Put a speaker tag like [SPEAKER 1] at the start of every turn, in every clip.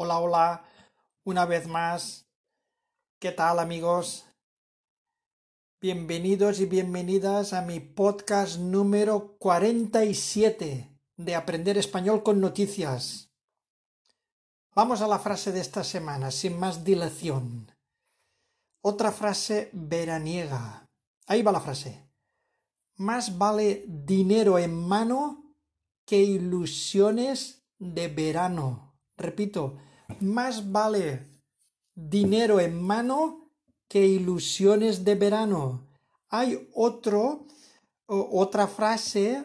[SPEAKER 1] Hola, hola, una vez más. ¿Qué tal amigos? Bienvenidos y bienvenidas a mi podcast número 47 de Aprender Español con Noticias. Vamos a la frase de esta semana, sin más dilación. Otra frase veraniega. Ahí va la frase. Más vale dinero en mano que ilusiones de verano. Repito, más vale dinero en mano que ilusiones de verano. Hay otro, otra frase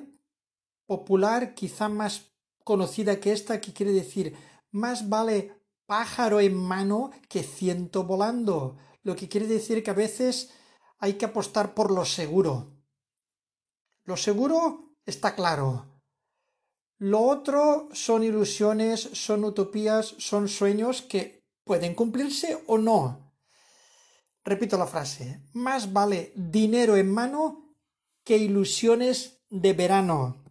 [SPEAKER 1] popular, quizá más conocida que esta, que quiere decir más vale pájaro en mano que ciento volando. Lo que quiere decir que a veces hay que apostar por lo seguro. Lo seguro está claro. Lo otro son ilusiones, son utopías, son sueños que pueden cumplirse o no. Repito la frase, más vale dinero en mano que ilusiones de verano.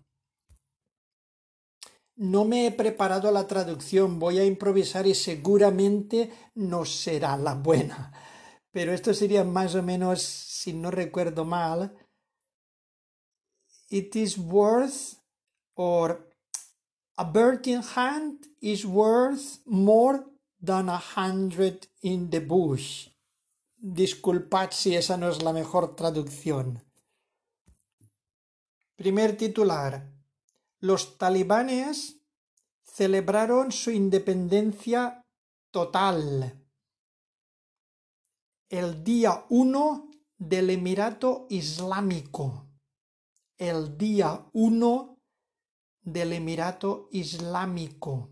[SPEAKER 1] No me he preparado la traducción, voy a improvisar y seguramente no será la buena. Pero esto sería más o menos, si no recuerdo mal, it is worth or a bird in hand is worth more than a hundred in the bush. Disculpad si esa no es la mejor traducción. Primer titular. Los talibanes celebraron su independencia total el día 1 del Emirato Islámico. El día 1 del Emirato Islámico.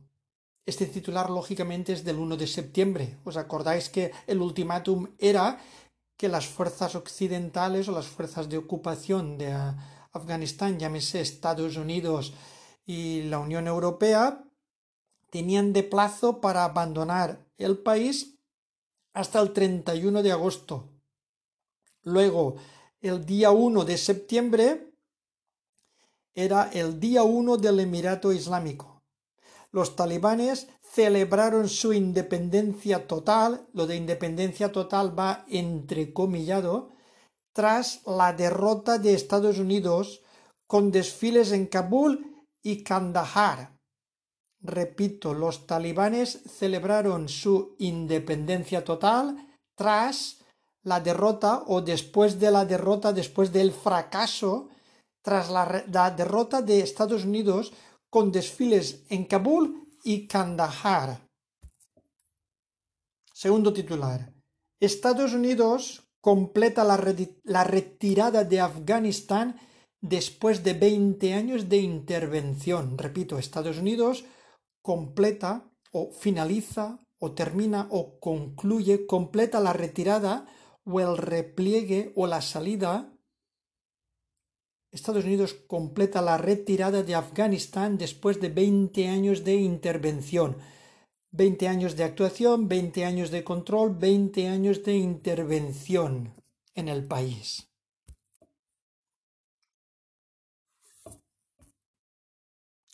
[SPEAKER 1] Este titular, lógicamente, es del 1 de septiembre. ¿Os acordáis que el ultimátum era que las fuerzas occidentales o las fuerzas de ocupación de Afganistán, llámese Estados Unidos y la Unión Europea, tenían de plazo para abandonar el país hasta el 31 de agosto. Luego, el día 1 de septiembre, era el día 1 del Emirato Islámico. Los talibanes celebraron su independencia total, lo de independencia total va entrecomillado, tras la derrota de Estados Unidos con desfiles en Kabul y Kandahar. Repito, los talibanes celebraron su independencia total tras la derrota o después de la derrota, después del fracaso tras la, derrota de Estados Unidos con desfiles en Kabul y Kandahar. Segundo titular. Estados Unidos completa la, la, retirada de Afganistán después de 20 años de intervención. Repito, Estados Unidos completa o finaliza o termina o concluye, completa la retirada o el repliegue o la salida Estados Unidos completa la retirada de Afganistán después de 20 años de intervención. 20 años de actuación, 20 años de control, 20 años de intervención en el país.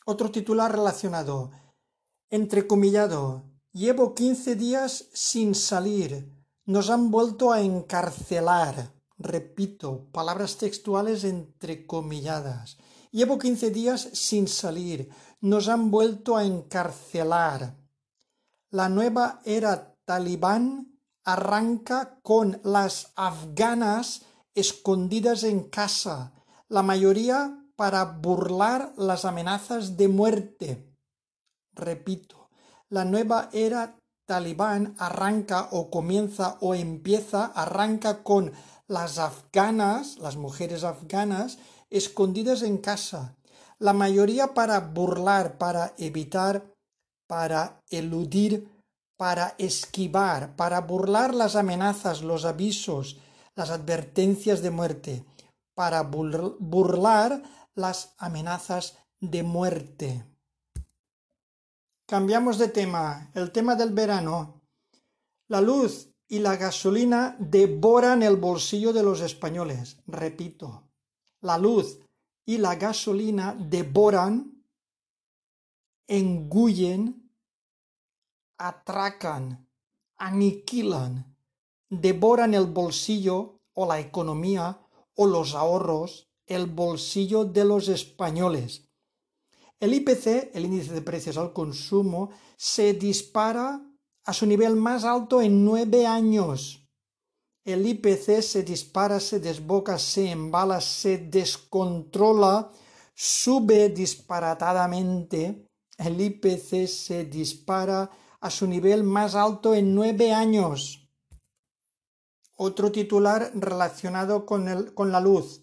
[SPEAKER 1] Otro titular relacionado. Entrecomillado. Llevo 15 días sin salir. Nos han vuelto a encarcelar. Repito, palabras textuales entrecomilladas. Llevo quince días sin salir. Nos han vuelto a encarcelar. La nueva era talibán arranca con las afganas escondidas en casa, la mayoría para burlar las amenazas de muerte. Repito, la nueva era talibán arranca o comienza o empieza, arranca con las afganas, las mujeres afganas, escondidas en casa, la mayoría para burlar, para evitar, para eludir, para esquivar, para burlar las amenazas, los avisos, las advertencias de muerte, para burlar las amenazas de muerte. Cambiamos de tema. El tema del verano. La luz y la gasolina devoran el bolsillo de los españoles. Repito, la luz y la gasolina devoran, engullen atracan, aniquilan, devoran el bolsillo o la economía o los ahorros, el bolsillo de los españoles. El IPC, el índice de precios al consumo, se dispara a su nivel más alto en nueve años. El IPC se dispara, se desboca, se embala, se descontrola, sube disparatadamente. El IPC se dispara a su nivel más alto en nueve años. Otro titular relacionado con, el, con la luz.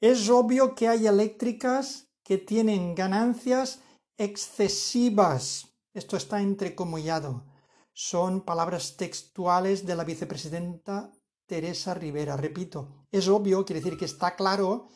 [SPEAKER 1] Es obvio que hay eléctricas que tienen ganancias excesivas. Esto está entrecomillado. Son palabras textuales de la vicepresidenta Teresa Rivera. Repito, es obvio, quiere decir que está claro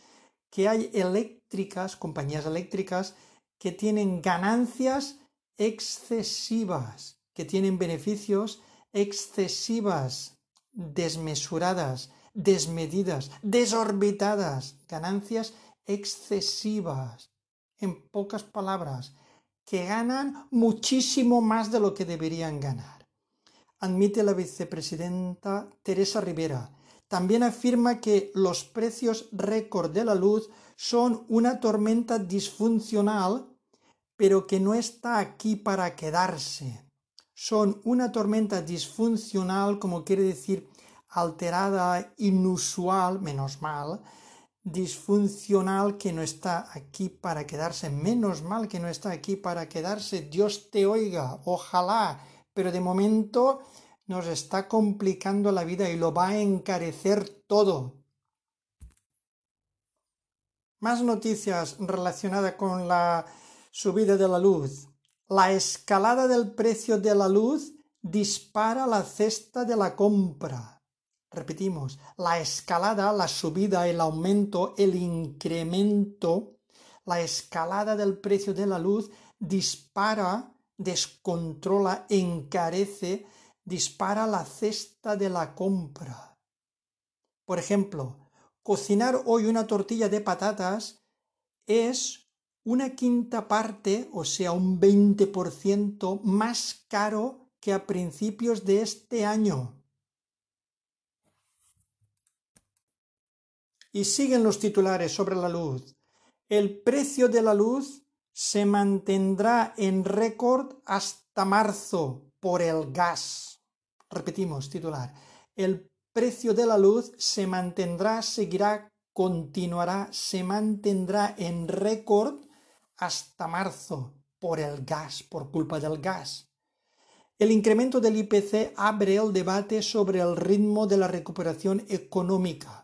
[SPEAKER 1] que hay eléctricas, compañías eléctricas, que tienen ganancias excesivas, que tienen beneficios excesivas desmesuradas, desmedidas, desorbitadas, ganancias excesivas. En pocas palabras, que ganan muchísimo más de lo que deberían ganar. Admite la vicepresidenta Teresa Rivera. También afirma que los precios récord de la luz son una tormenta disfuncional, pero que no está aquí para quedarse son una tormenta disfuncional, como quiere decir alterada, inusual, menos mal, disfuncional que no está aquí para quedarse, menos mal que no está aquí para quedarse, Dios te oiga, ojalá, pero de momento nos está complicando la vida y lo va a encarecer todo. Más noticias relacionadas con la subida de la luz. La escalada del precio de la luz dispara la cesta de la compra. Repetimos, la escalada, la subida, el aumento, el incremento, la escalada del precio de la luz dispara, descontrola, encarece, dispara la cesta de la compra. Por ejemplo, cocinar hoy una tortilla de patatas es una quinta parte, o sea, un 20% más caro que a principios de este año. Y siguen los titulares sobre la luz. El precio de la luz se mantendrá en récord hasta marzo por el gas. Repetimos, titular. El precio de la luz se mantendrá, seguirá, continuará, se mantendrá en récord hasta marzo por el gas, por culpa del gas. El incremento del IPC abre el debate sobre el ritmo de la recuperación económica.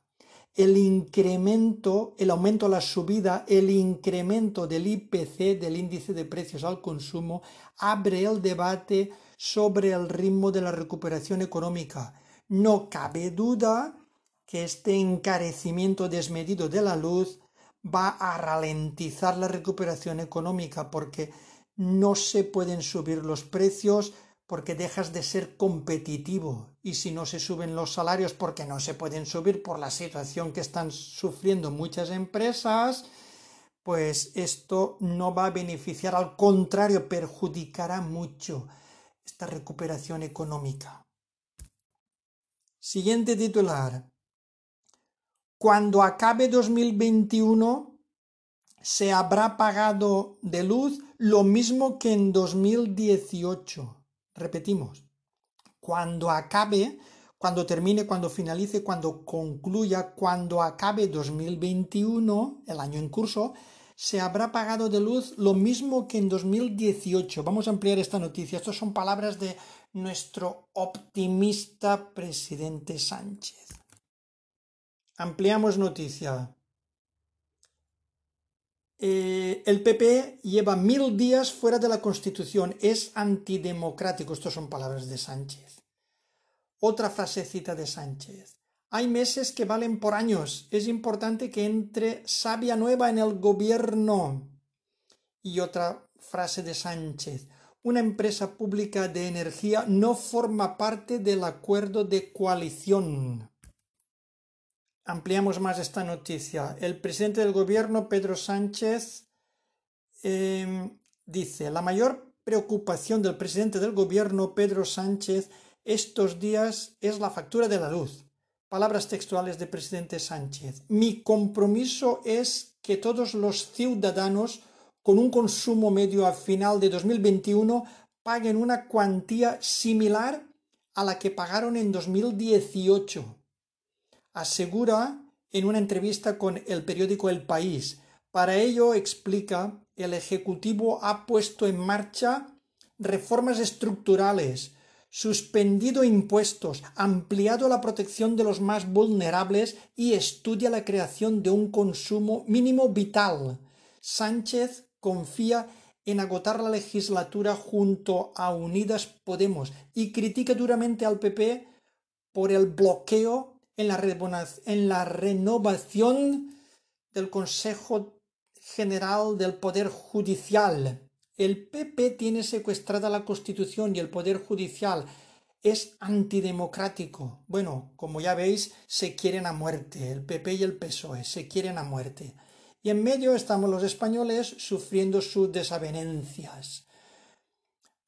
[SPEAKER 1] El incremento, el aumento, la subida, el incremento del IPC, del índice de precios al consumo, abre el debate sobre el ritmo de la recuperación económica. No cabe duda que este encarecimiento desmedido de la luz va a ralentizar la recuperación económica porque no se pueden subir los precios porque dejas de ser competitivo y si no se suben los salarios porque no se pueden subir por la situación que están sufriendo muchas empresas, pues esto no va a beneficiar, al contrario, perjudicará mucho esta recuperación económica. Siguiente titular. Cuando acabe 2021 se habrá pagado de luz lo mismo que en 2018. Repetimos, cuando acabe, cuando termine, cuando finalice, cuando concluya, cuando acabe 2021, el año en curso, se habrá pagado de luz lo mismo que en 2018. Vamos a ampliar esta noticia. Estas son palabras de nuestro optimista presidente Sánchez. Ampliamos noticia. Eh, el PP lleva mil días fuera de la Constitución, es antidemocrático. Estas son palabras de Sánchez. Otra frasecita de Sánchez. Hay meses que valen por años. Es importante que entre sabia nueva en el gobierno. Y otra frase de Sánchez. Una empresa pública de energía no forma parte del acuerdo de coalición. Ampliamos más esta noticia. El presidente del gobierno, Pedro Sánchez, em, dice, la mayor preocupación del presidente del gobierno, Pedro Sánchez, estos días es la factura de la luz. Palabras textuales del presidente Sánchez. Mi compromiso es que todos los ciudadanos con un consumo medio a final de 2021 paguen una cuantía similar a la que pagaron en 2018. Asegura en una entrevista con el periódico El País. Para ello, explica, el Ejecutivo ha puesto en marcha reformas estructurales, suspendido impuestos, ampliado la protección de los más vulnerables y estudia la creación de un consumo mínimo vital. Sánchez confía en agotar la legislatura junto a Unidas Podemos y critica duramente al PP por el bloqueo en la, en la renovación del Consejo General del Poder Judicial. El PP tiene secuestrada la Constitución y el Poder Judicial es antidemocrático. Bueno, como ya veis, se quieren a muerte. El PP y el PSOE se quieren a muerte. Y en medio estamos los españoles sufriendo sus desavenencias.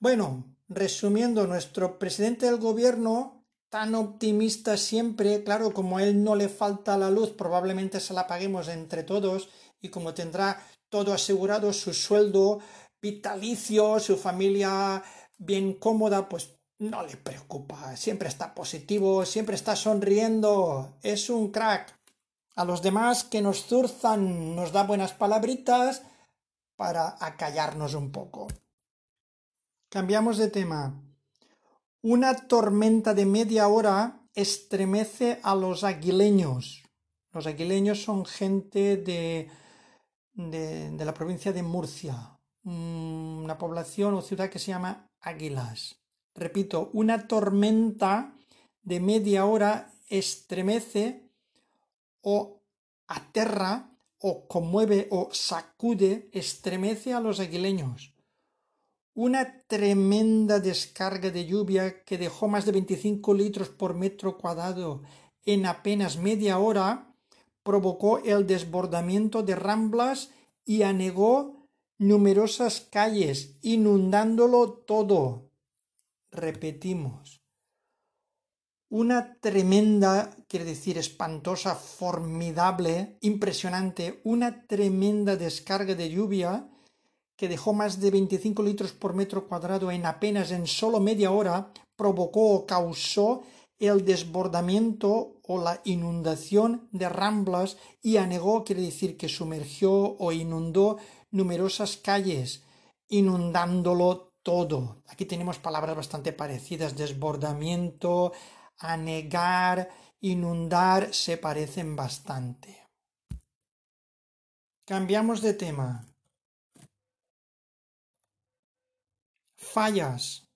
[SPEAKER 1] Bueno, resumiendo, nuestro presidente del gobierno, tan optimista siempre, claro, como a él no le falta la luz, probablemente se la paguemos entre todos, y como tendrá todo asegurado, su sueldo, vitalicio, su familia bien cómoda, pues no le preocupa, siempre está positivo, siempre está sonriendo, es un crack. A los demás que nos zurzan nos da buenas palabritas para acallarnos un poco. Cambiamos de tema. Una tormenta de media hora estremece a los aguileños. Los aguileños son gente de, de, la provincia de Murcia, Mm, una población o ciudad que se llama Águilas. Repito, una tormenta de media hora estremece o aterra o conmueve o sacude, estremece a los aguileños. Una tremenda descarga de lluvia que dejó más de 25 litros por metro cuadrado en apenas media hora provocó el desbordamiento de ramblas y anegó numerosas calles, inundándolo todo. Repetimos. Una tremenda, quiere decir espantosa, formidable, impresionante, una tremenda descarga de lluvia que dejó más de 25 litros por metro cuadrado en apenas en solo media hora, provocó o causó el desbordamiento o la inundación de ramblas y anegó, quiere decir que sumergió o inundó numerosas calles, inundándolo todo. Aquí tenemos palabras bastante parecidas, desbordamiento, anegar, inundar, se parecen bastante. Cambiamos de tema. Fallas.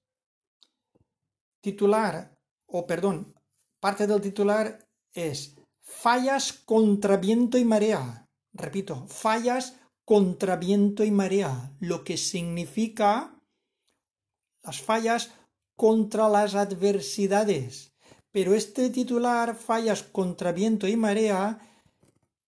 [SPEAKER 1] Titular, o perdón, parte del titular es fallas contra viento y marea. Repito, fallas contra viento y marea, lo que significa las fallas contra las adversidades. Pero este titular, fallas contra viento y marea,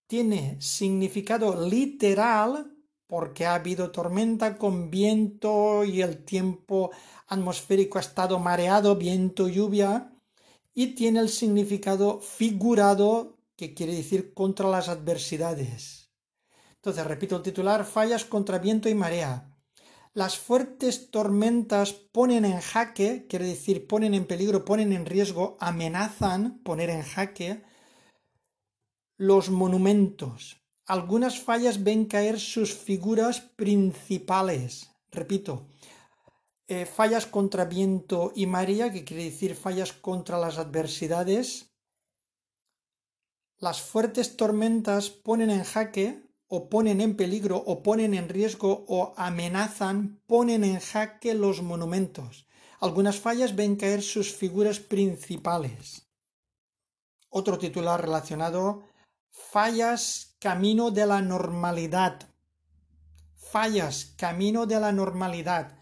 [SPEAKER 1] tiene significado literal porque ha habido tormenta con viento y el tiempo atmosférico ha estado mareado, viento, lluvia, y tiene el significado figurado que quiere decir contra las adversidades. Entonces, repito el titular, fallas contra viento y marea. Las fuertes tormentas ponen en jaque, quiere decir ponen en peligro, ponen en riesgo, amenazan poner en jaque los monumentos. Algunas fallas ven caer sus figuras principales. Repito, eh, fallas contra viento y marea, que quiere decir fallas contra las adversidades. Las fuertes tormentas ponen en jaque o ponen en peligro o ponen en riesgo o amenazan, ponen en jaque los monumentos. Algunas fallas ven caer sus figuras principales. Otro titular relacionado, fallas camino de la normalidad. Fallas camino de la normalidad.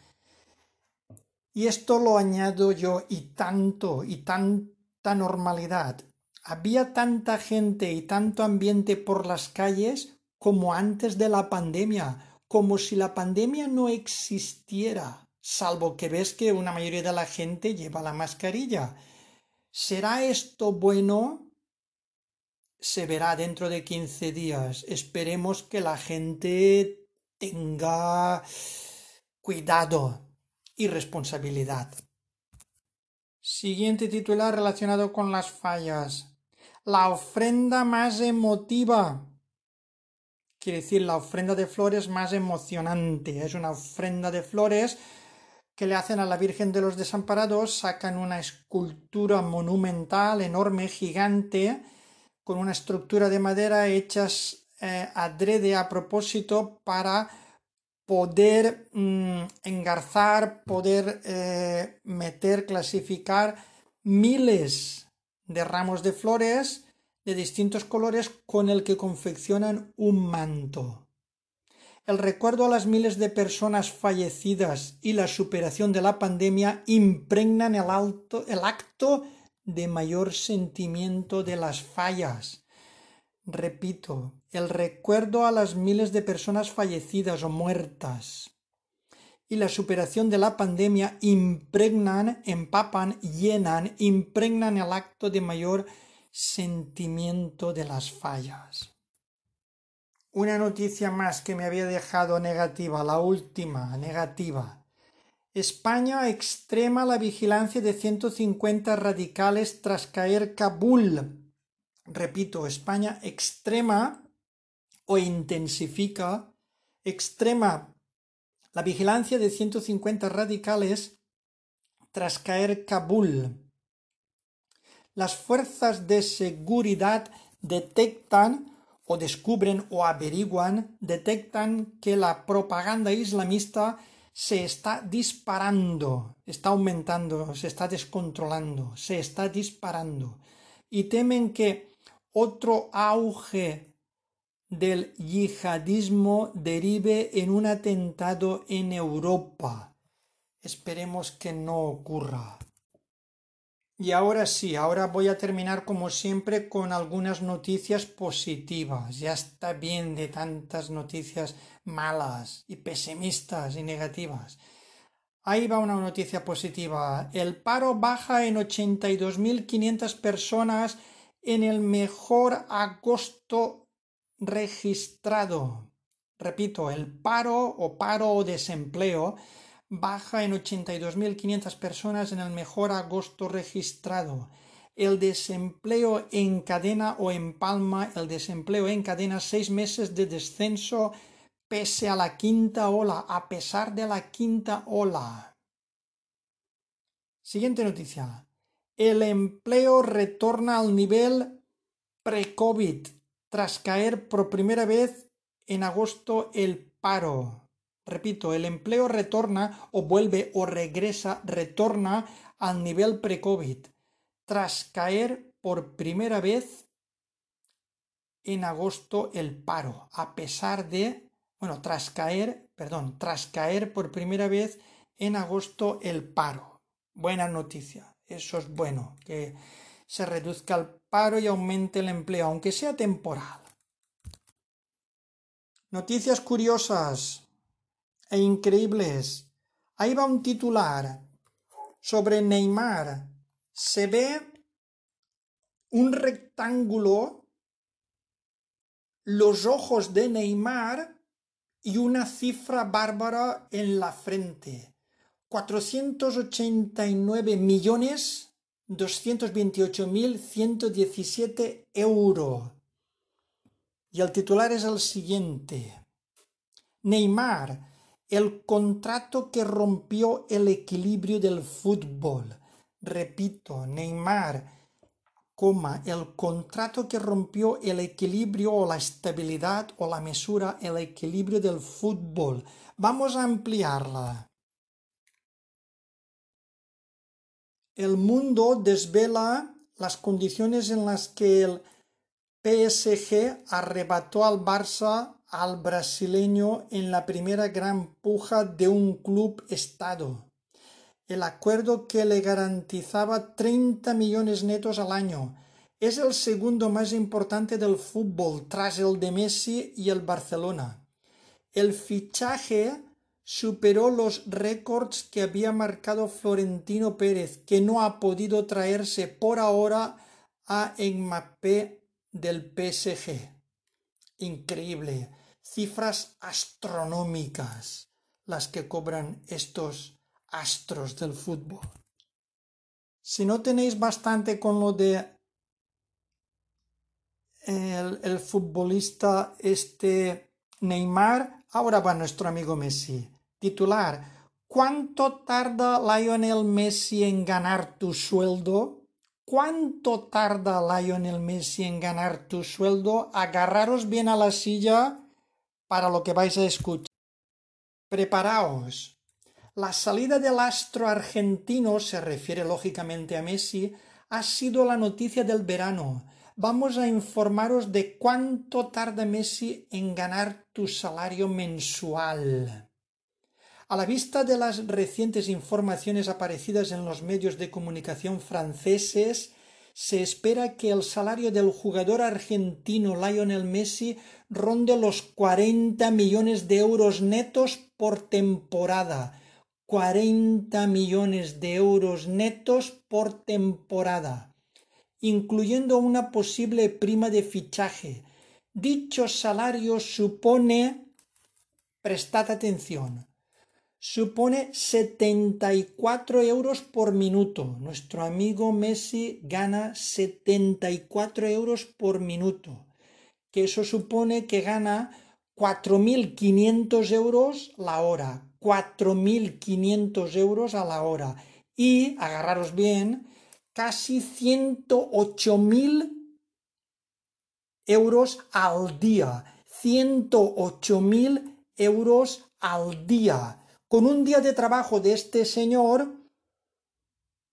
[SPEAKER 1] Y esto lo añado yo y tanto y tanta normalidad. Había tanta gente y tanto ambiente por las calles como antes de la pandemia, como si la pandemia no existiera. salvo que ves que una mayoría de la gente lleva la mascarilla. ¿Será esto bueno? Se verá dentro de 15 días. Esperemos que la gente tenga cuidado y responsabilidad. Siguiente titular relacionado con las fallas. La ofrenda más emotiva. Quiere decir, la ofrenda de flores más emocionante. Es una ofrenda de flores que le hacen a la Virgen de los Desamparados. Sacan una escultura monumental, enorme, gigante, con una estructura de madera hechas eh, adrede a propósito para poder mm, engarzar, poder eh, meter, clasificar miles de ramos de flores de distintos colores con el que confeccionan un manto. El recuerdo a las miles de personas fallecidas y la superación de la pandemia impregnan el, el acto de mayor sentimiento de las fallas Repito, el recuerdo a las miles de personas fallecidas o muertas y la superación de la pandemia impregnan, empapan, llenan, impregnan el acto de mayor sentimiento de las fallas. Una noticia más que me había dejado negativa, la última, negativa. España extrema la vigilancia de 150 radicales tras caer Kabul repito, España extrema o intensifica, extrema la vigilancia de 150 radicales tras caer Kabul. Las fuerzas de seguridad detectan o descubren o averiguan, detectan que la propaganda islamista se está disparando, está aumentando, se está descontrolando, se está disparando y temen que otro auge del yihadismo derive en un atentado en Europa. Esperemos que no ocurra. Y ahora sí, ahora voy a terminar como siempre con algunas noticias positivas. Ya está bien de tantas noticias malas y pesimistas y negativas. Ahí va una noticia positiva. El paro baja en 82.500 personas en el mejor agosto registrado. Repito, el paro o paro o desempleo baja en 82.500 personas en el mejor agosto registrado. El desempleo en cadena o en palma, el desempleo en cadena seis meses de descenso pese a la quinta ola, a pesar de la quinta ola. Siguiente noticia el empleo retorna al nivel pre-COVID tras caer por primera vez en agosto el paro. Repito, el empleo retorna o vuelve o regresa, retorna al nivel pre-COVID tras caer por primera vez en agosto el paro, a pesar de, bueno, tras caer, perdón, tras caer por primera vez en agosto el paro. Buena noticia. Eso es bueno, que se reduzca el paro y aumente el empleo, aunque sea temporal. Noticias curiosas e increíbles. Ahí va un titular sobre Neymar. Se ve un rectángulo, los ojos de Neymar y una cifra bárbara en la frente. 489 millones 228 mil 117 euros. Y el titular es el siguiente. Neymar, el contrato que rompió el equilibrio del fútbol. Repito, Neymar, el contrato que rompió el equilibrio o la estabilidad o la mesura, el equilibrio del fútbol. Vamos a ampliarla. el mundo desvela las condiciones en las que el PSG arrebató al Barça al brasileño en la primera gran puja de un club estado. El acuerdo que le garantizaba 30 millones netos al año es el segundo más importante del fútbol tras el de Messi y el Barcelona. El fichaje superó los récords que había marcado Florentino Pérez, que no ha podido traerse por ahora a Mbappé del PSG. Increíble, cifras astronómicas las que cobran estos astros del fútbol. Si no tenéis bastante con lo de el, futbolista este Neymar, ahora va nuestro amigo Messi. Titular, ¿cuánto tarda Lionel Messi en ganar tu sueldo? ¿Cuánto tarda Lionel Messi en ganar tu sueldo? Agarraros bien a la silla para lo que vais a escuchar. Preparaos. La salida del astro argentino, se refiere lógicamente a Messi, ha sido la noticia del verano. Vamos a informaros de cuánto tarda Messi en ganar tu salario mensual. A la vista de las recientes informaciones aparecidas en los medios de comunicación franceses, se espera que el salario del jugador argentino Lionel Messi ronde los 40 millones de euros netos por temporada. 40 millones de euros netos por temporada, incluyendo una posible prima de fichaje. Dicho salario supone, prestad atención, supone 74 euros por minuto. Nuestro amigo Messi gana 74 euros por minuto, que eso supone que gana 4.500 euros la hora, 4.500 euros a la hora. Y, agarraros bien, casi 108.000 euros al día, 108.000 euros al día con un día de trabajo de este señor,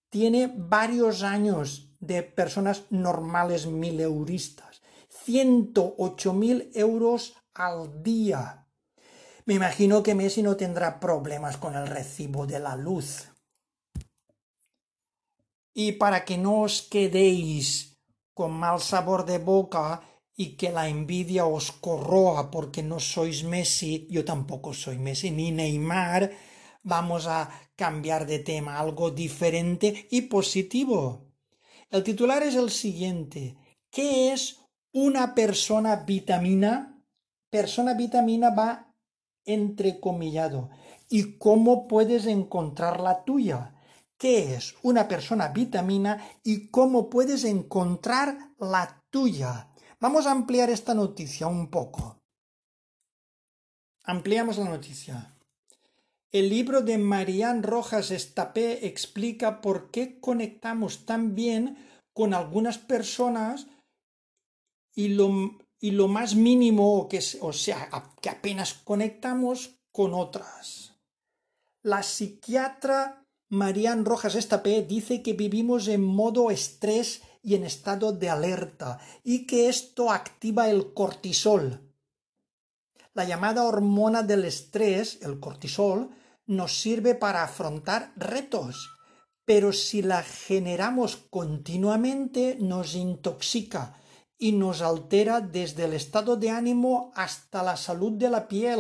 [SPEAKER 1] tiene varios años de personas normales mileuristas. 108 mil euros al día. Me imagino que Messi no tendrá problemas con el recibo de la luz. Y para que no os quedéis con mal sabor de boca, y que la envidia os corroa porque no sois Messi, yo tampoco soy Messi, ni Neymar, vamos a cambiar de tema, algo diferente y positivo. El titular es el siguiente. ¿Qué es una persona vitamina? Persona vitamina va entrecomillado. ¿Y cómo puedes encontrar la tuya? ¿Qué es una persona vitamina y cómo puedes encontrar la tuya? Vamos a ampliar esta noticia un poco. Ampliamos la noticia. El libro de Marian Rojas Estapé explica por qué conectamos tan bien con algunas personas y lo, y lo más mínimo, que, o sea, que apenas conectamos con otras. La psiquiatra Marian Rojas Estapé dice que vivimos en modo estrés y en estado de alerta y que esto activa el cortisol. La llamada hormona del estrés, el cortisol, nos sirve para afrontar retos, pero si la generamos continuamente nos intoxica y nos altera desde el estado de ánimo hasta la salud de la piel.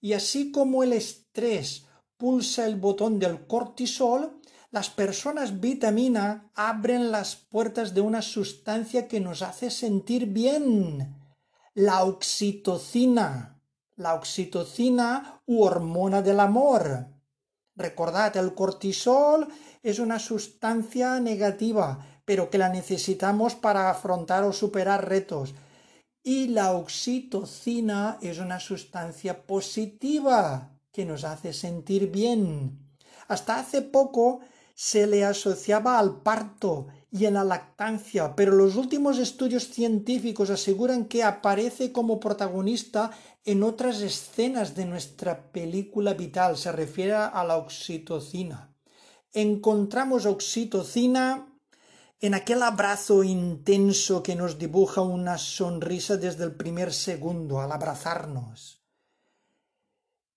[SPEAKER 1] Y así como el estrés pulsa el botón del cortisol, las personas vitamina abren las puertas de una sustancia que nos hace sentir bien, la oxitocina, la oxitocina u hormona del amor. Recordad, el cortisol es una sustancia negativa, pero que la necesitamos para afrontar o superar retos. Y la oxitocina es una sustancia positiva que nos hace sentir bien. Hasta hace poco se le asociaba al parto y en la lactancia, pero los últimos estudios científicos aseguran que aparece como protagonista en otras escenas de nuestra película vital, se refiere a la oxitocina. Encontramos oxitocina en aquel abrazo intenso que nos dibuja una sonrisa desde el primer segundo al abrazarnos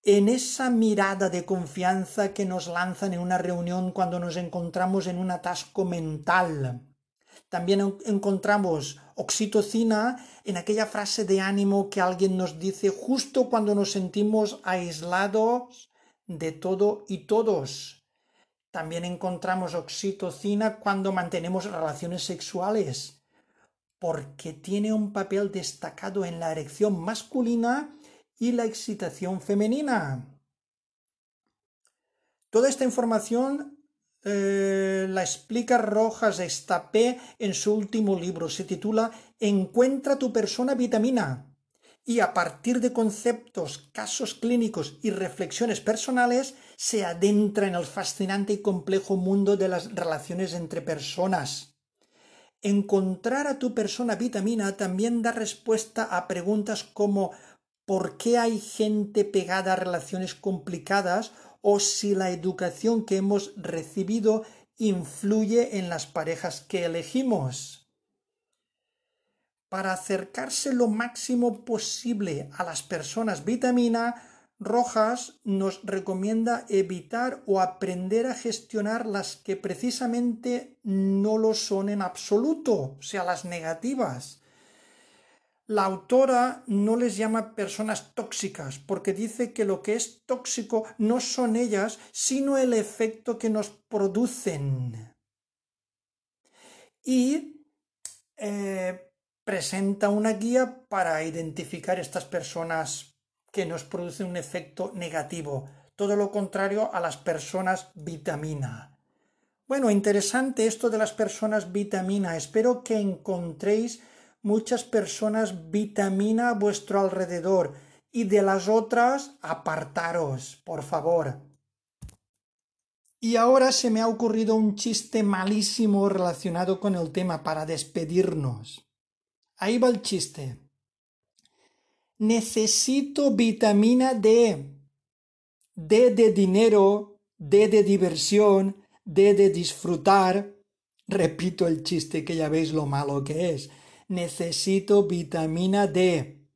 [SPEAKER 1] en esa mirada de confianza que nos lanzan en una reunión cuando nos encontramos en un atasco mental. También encontramos Oxitocina en aquella frase de ánimo que alguien nos dice justo cuando nos sentimos aislados de todo y todos. También encontramos oxitocina cuando mantenemos relaciones sexuales, porque tiene un papel destacado en la erección masculina y la excitación femenina. Toda esta información eh, la explica Rojas Estapé en su último libro. Se titula Encuentra tu persona vitamina. Y a partir de conceptos, casos clínicos y reflexiones personales, se adentra en el fascinante y complejo mundo de las relaciones entre personas. Encontrar a tu persona vitamina también da respuesta a preguntas como ¿por qué hay gente pegada a relaciones complicadas o si la educación que hemos recibido influye en las parejas que elegimos. Para acercarse lo máximo posible a las personas vitamina, Rojas nos recomienda evitar o aprender a gestionar las que precisamente no lo son en absoluto, o sea, las negativas. La autora no les llama personas tóxicas porque dice que lo que es tóxico no son ellas, sino el efecto que nos producen. Y eh, presenta una guía para identificar estas personas que nos producen un efecto negativo, todo lo contrario a las personas vitamina. Bueno, interesante esto de las personas vitamina. Espero que encontréis muchas personas vitamina a vuestro alrededor y de las otras apartaros, por favor. Y ahora se me ha ocurrido un chiste malísimo relacionado con el tema para despedirnos. Ahí va el chiste. Necesito vitamina D. D de dinero, D de diversión, D de disfrutar. Repito el chiste que ya veis lo malo que es necesito vitamina D,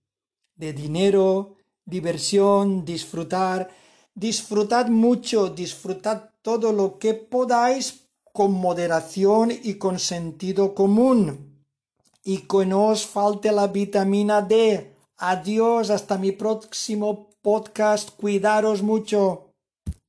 [SPEAKER 1] de dinero, diversión, disfrutar. Disfrutad mucho, disfrutad todo lo que podáis con moderación y con sentido común. Y que no os falte la vitamina D. Adiós, hasta mi próximo podcast. Cuidaros mucho.